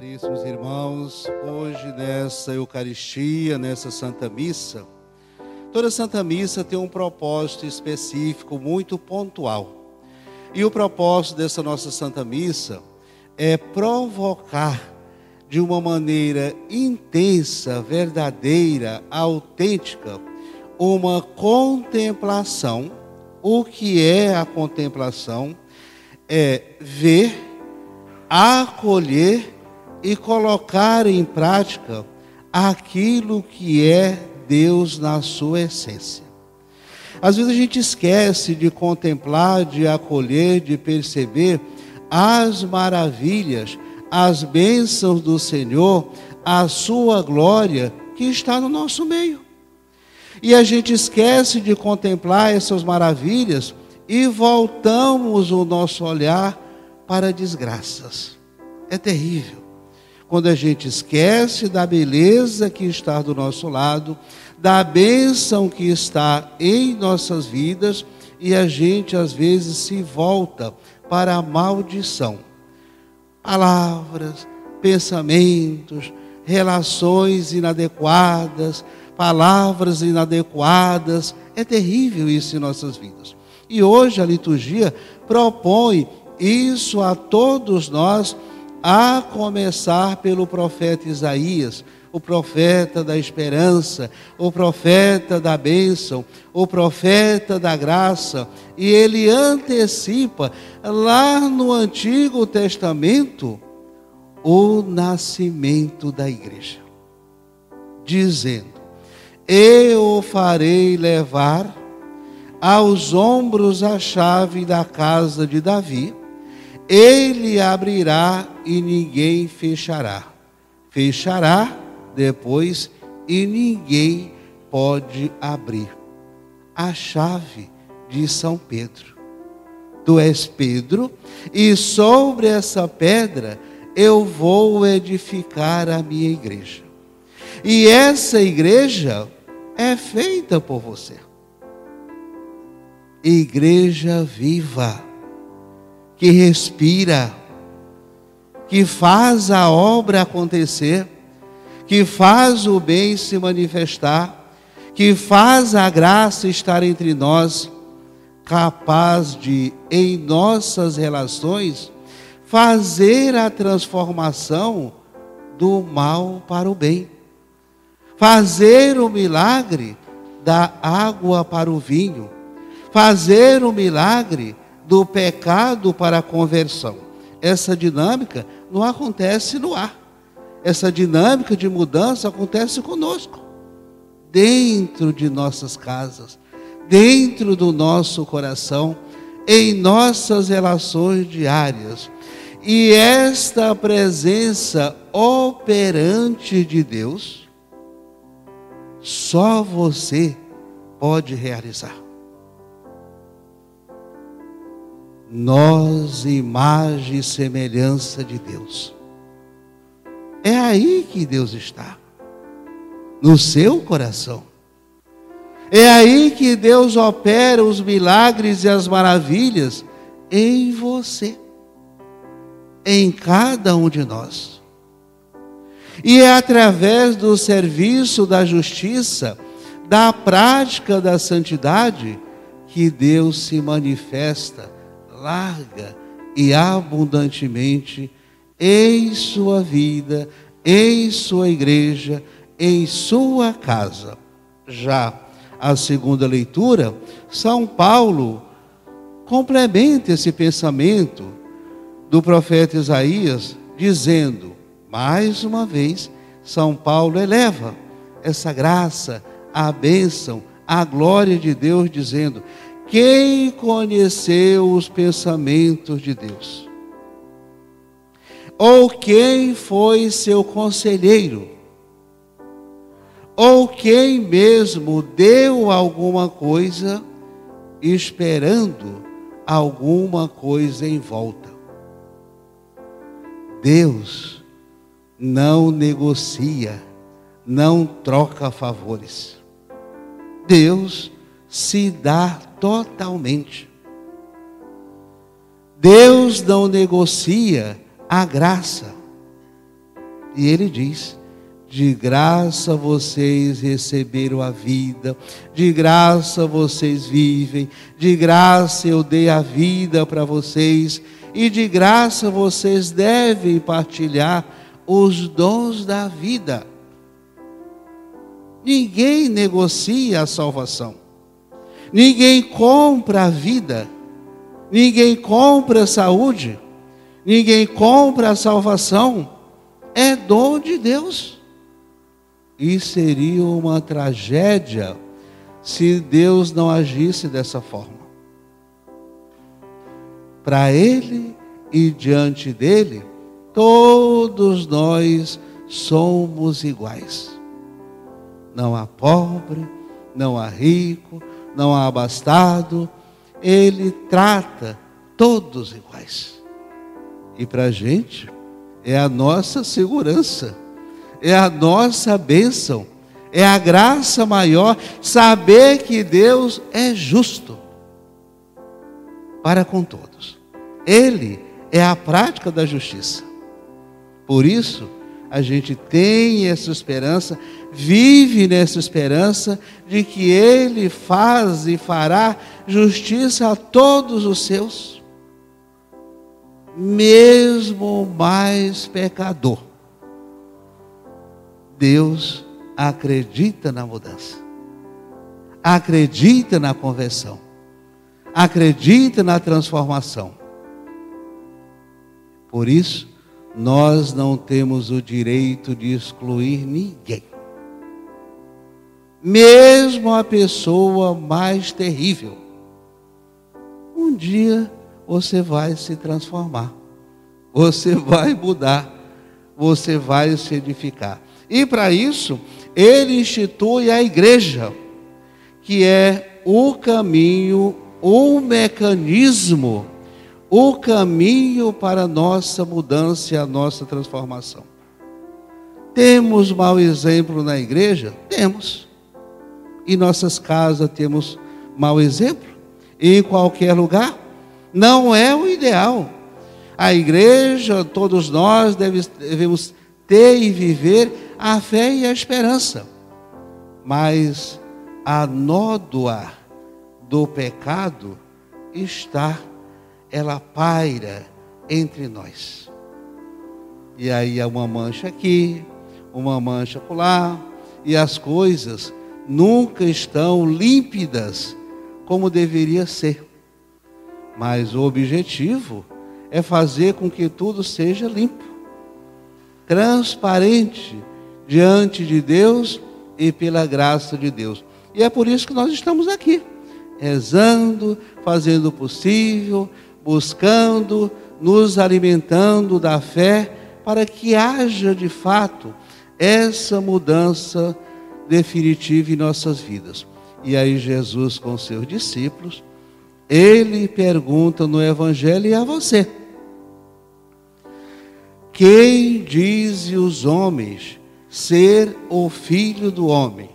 Caríssimos irmãos, hoje nessa Eucaristia, nessa Santa Missa, toda Santa Missa tem um propósito específico, muito pontual. E o propósito dessa nossa Santa Missa é provocar de uma maneira intensa, verdadeira, autêntica, uma contemplação. O que é a contemplação? É ver, acolher e colocar em prática aquilo que é Deus na sua essência. Às vezes a gente esquece de contemplar, de acolher, de perceber as maravilhas, as bênçãos do Senhor, a sua glória que está no nosso meio. E a gente esquece de contemplar essas maravilhas e voltamos o nosso olhar para desgraças. É terrível quando a gente esquece da beleza que está do nosso lado, da bênção que está em nossas vidas e a gente às vezes se volta para a maldição. Palavras, pensamentos, relações inadequadas, palavras inadequadas. É terrível isso em nossas vidas. E hoje a liturgia propõe isso a todos nós a começar pelo profeta Isaías, o profeta da esperança, o profeta da bênção, o profeta da graça, e ele antecipa lá no Antigo Testamento o nascimento da igreja, dizendo: Eu farei levar aos ombros a chave da casa de Davi ele abrirá e ninguém fechará. Fechará depois e ninguém pode abrir. A chave de São Pedro. Tu és Pedro, e sobre essa pedra eu vou edificar a minha igreja. E essa igreja é feita por você. Igreja viva que respira, que faz a obra acontecer, que faz o bem se manifestar, que faz a graça estar entre nós, capaz de, em nossas relações, fazer a transformação do mal para o bem, fazer o milagre da água para o vinho, fazer o milagre do pecado para a conversão. Essa dinâmica não acontece no ar. Essa dinâmica de mudança acontece conosco, dentro de nossas casas, dentro do nosso coração, em nossas relações diárias. E esta presença operante de Deus, só você pode realizar. Nós, imagem e semelhança de Deus. É aí que Deus está, no seu coração. É aí que Deus opera os milagres e as maravilhas em você, em cada um de nós. E é através do serviço da justiça, da prática da santidade, que Deus se manifesta larga e abundantemente em sua vida, em sua igreja, em sua casa. Já a segunda leitura, São Paulo complementa esse pensamento do profeta Isaías, dizendo, mais uma vez, São Paulo eleva essa graça, a bênção, a glória de Deus, dizendo: quem conheceu os pensamentos de Deus? Ou quem foi seu conselheiro? Ou quem mesmo deu alguma coisa esperando alguma coisa em volta? Deus não negocia, não troca favores. Deus se dá totalmente. Deus não negocia a graça. E ele diz: de graça vocês receberam a vida, de graça vocês vivem, de graça eu dei a vida para vocês, e de graça vocês devem partilhar os dons da vida. Ninguém negocia a salvação, ninguém compra a vida, ninguém compra a saúde, ninguém compra a salvação, é dom de Deus. E seria uma tragédia se Deus não agisse dessa forma. Para Ele e diante dele, todos nós somos iguais. Não há pobre, não há rico, não há abastado. Ele trata todos iguais. E para a gente, é a nossa segurança é a nossa bênção, é a graça maior saber que Deus é justo para com todos. Ele é a prática da justiça. Por isso, a gente tem essa esperança, vive nessa esperança de que Ele faz e fará justiça a todos os seus, mesmo o mais pecador. Deus acredita na mudança, acredita na conversão, acredita na transformação. Por isso, nós não temos o direito de excluir ninguém, mesmo a pessoa mais terrível. Um dia você vai se transformar, você vai mudar, você vai se edificar. E para isso, ele institui a igreja, que é o caminho, o mecanismo, o caminho para a nossa mudança e a nossa transformação. Temos mau exemplo na igreja? Temos. Em nossas casas temos mau exemplo? Em qualquer lugar? Não é o ideal. A igreja, todos nós devemos ter e viver a fé e a esperança. Mas a nódoa do pecado está, ela paira entre nós. E aí há uma mancha aqui, uma mancha lá, e as coisas nunca estão límpidas como deveria ser. Mas o objetivo é fazer com que tudo seja limpo, transparente, diante de Deus e pela graça de Deus. E é por isso que nós estamos aqui, rezando, fazendo o possível, buscando, nos alimentando da fé, para que haja de fato essa mudança definitiva em nossas vidas. E aí Jesus com seus discípulos, ele pergunta no evangelho e a você: Quem diz os homens ser o filho do homem.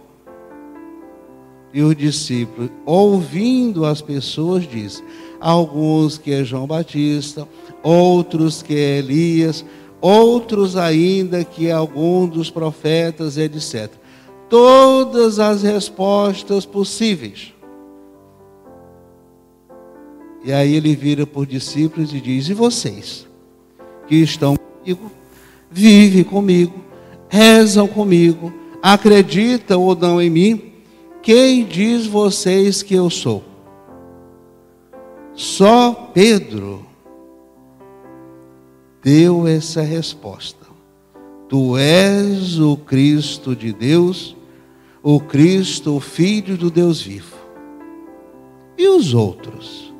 E os discípulos, ouvindo as pessoas, diz: alguns que é João Batista, outros que é Elias, outros ainda que é algum dos profetas, etc. Todas as respostas possíveis. E aí ele vira por discípulos e diz: E vocês que estão comigo, vivem comigo, rezam comigo, acreditam ou não em mim, quem diz vocês que eu sou? Só Pedro deu essa resposta. Tu és o Cristo de Deus, o Cristo, o Filho do Deus vivo. E os outros?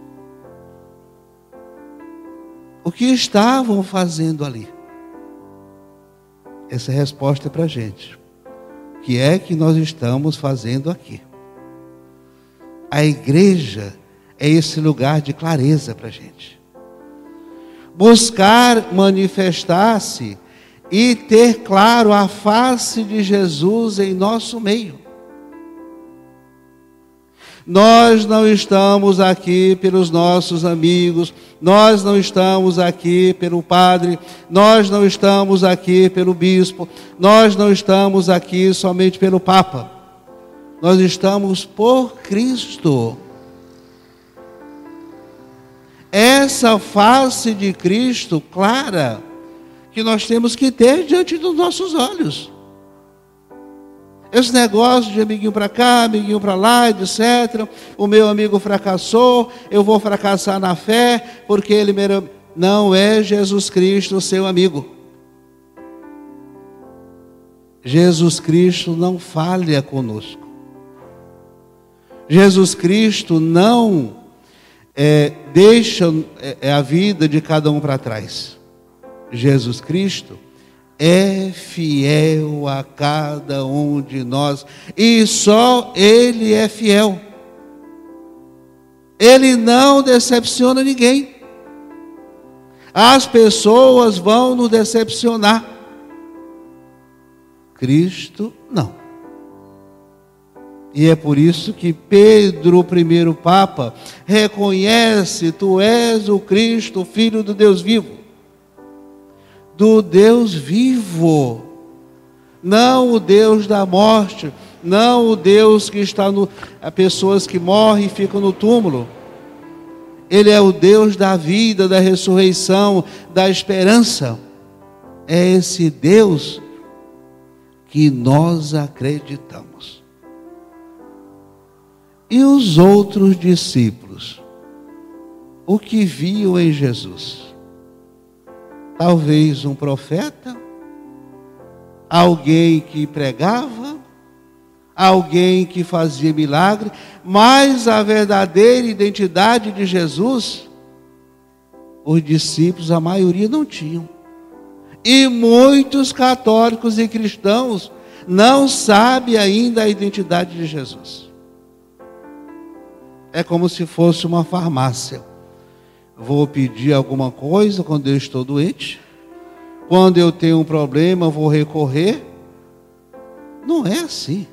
O que estavam fazendo ali? Essa resposta é para a gente. O que é que nós estamos fazendo aqui? A igreja é esse lugar de clareza para a gente. Buscar manifestar-se e ter claro a face de Jesus em nosso meio. Nós não estamos aqui pelos nossos amigos, nós não estamos aqui pelo padre, nós não estamos aqui pelo bispo, nós não estamos aqui somente pelo Papa. Nós estamos por Cristo. Essa face de Cristo clara que nós temos que ter diante dos nossos olhos. Esse negócio de amiguinho para cá, amiguinho para lá, etc. O meu amigo fracassou, eu vou fracassar na fé, porque ele não é Jesus Cristo seu amigo. Jesus Cristo não falha conosco. Jesus Cristo não é, deixa é, a vida de cada um para trás. Jesus Cristo é fiel a cada um de nós e só Ele é fiel. Ele não decepciona ninguém. As pessoas vão nos decepcionar. Cristo não. E é por isso que Pedro, o primeiro Papa, reconhece: Tu és o Cristo, Filho do Deus vivo do Deus vivo, não o Deus da morte, não o Deus que está no. pessoas que morrem e ficam no túmulo. Ele é o Deus da vida, da ressurreição, da esperança. É esse Deus que nós acreditamos. E os outros discípulos? O que viam em Jesus? Talvez um profeta, alguém que pregava, alguém que fazia milagre, mas a verdadeira identidade de Jesus, os discípulos, a maioria não tinham. E muitos católicos e cristãos não sabem ainda a identidade de Jesus. É como se fosse uma farmácia vou pedir alguma coisa quando eu estou doente. Quando eu tenho um problema, vou recorrer. Não é assim.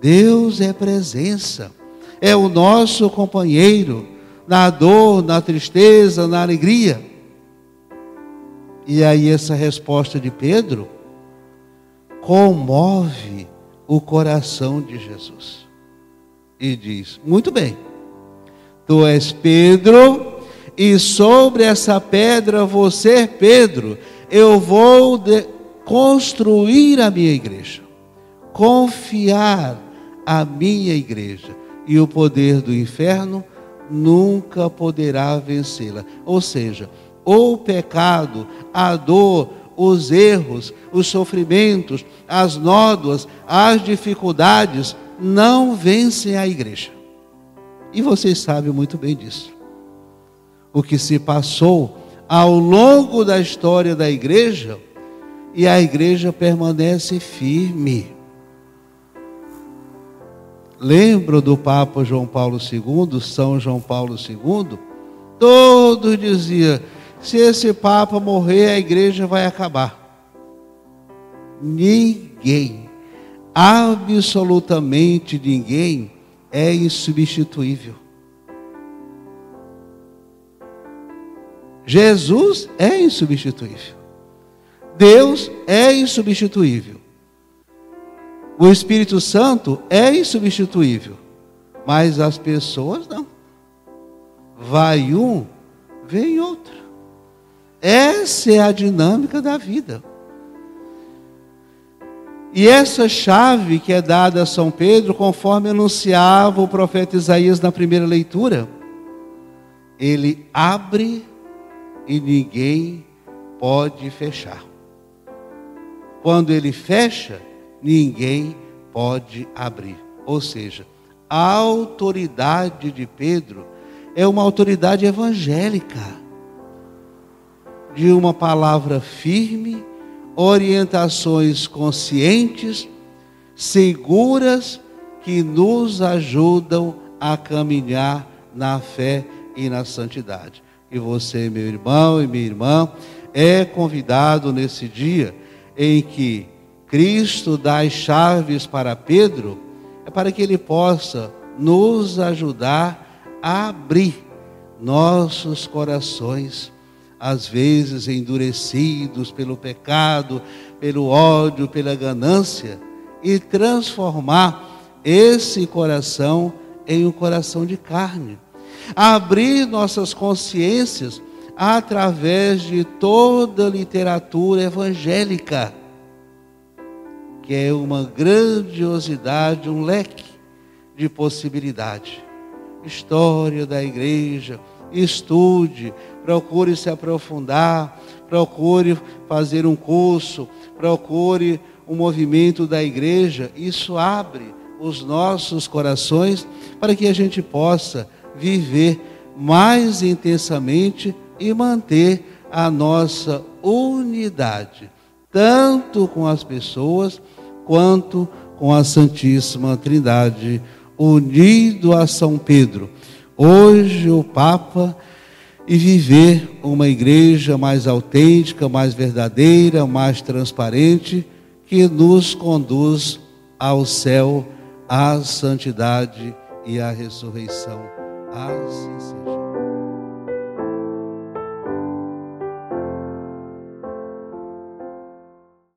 Deus é presença, é o nosso companheiro na dor, na tristeza, na alegria. E aí, essa resposta de Pedro comove o coração de Jesus. E diz: Muito bem, tu és Pedro, e sobre essa pedra você, Pedro, eu vou construir a minha igreja, confiar a minha igreja, e o poder do inferno nunca poderá vencê-la. Ou seja, o pecado, a dor, os erros, os sofrimentos, as nódoas, as dificuldades não vencem a igreja. E vocês sabem muito bem disso o que se passou ao longo da história da igreja e a igreja permanece firme. Lembro do Papa João Paulo II, São João Paulo II? Todos diziam: se esse Papa morrer, a igreja vai acabar. Ninguém, absolutamente ninguém, é insubstituível. Jesus é insubstituível. Deus é insubstituível. O Espírito Santo é insubstituível. Mas as pessoas não. Vai um, vem outro. Essa é a dinâmica da vida. E essa chave que é dada a São Pedro, conforme anunciava o profeta Isaías na primeira leitura, ele abre e ninguém pode fechar. Quando ele fecha, ninguém pode abrir. Ou seja, a autoridade de Pedro é uma autoridade evangélica, de uma palavra firme, orientações conscientes, seguras, que nos ajudam a caminhar na fé e na santidade e você, meu irmão e minha irmã, é convidado nesse dia em que Cristo dá as chaves para Pedro, é para que ele possa nos ajudar a abrir nossos corações, às vezes endurecidos pelo pecado, pelo ódio, pela ganância, e transformar esse coração em um coração de carne. Abrir nossas consciências através de toda a literatura evangélica, que é uma grandiosidade, um leque de possibilidade. História da igreja, estude, procure se aprofundar, procure fazer um curso, procure o movimento da igreja, isso abre os nossos corações para que a gente possa viver mais intensamente e manter a nossa unidade, tanto com as pessoas quanto com a Santíssima Trindade, unido a São Pedro. Hoje o Papa e viver uma igreja mais autêntica, mais verdadeira, mais transparente que nos conduz ao céu, à santidade e à ressurreição. Assim seja.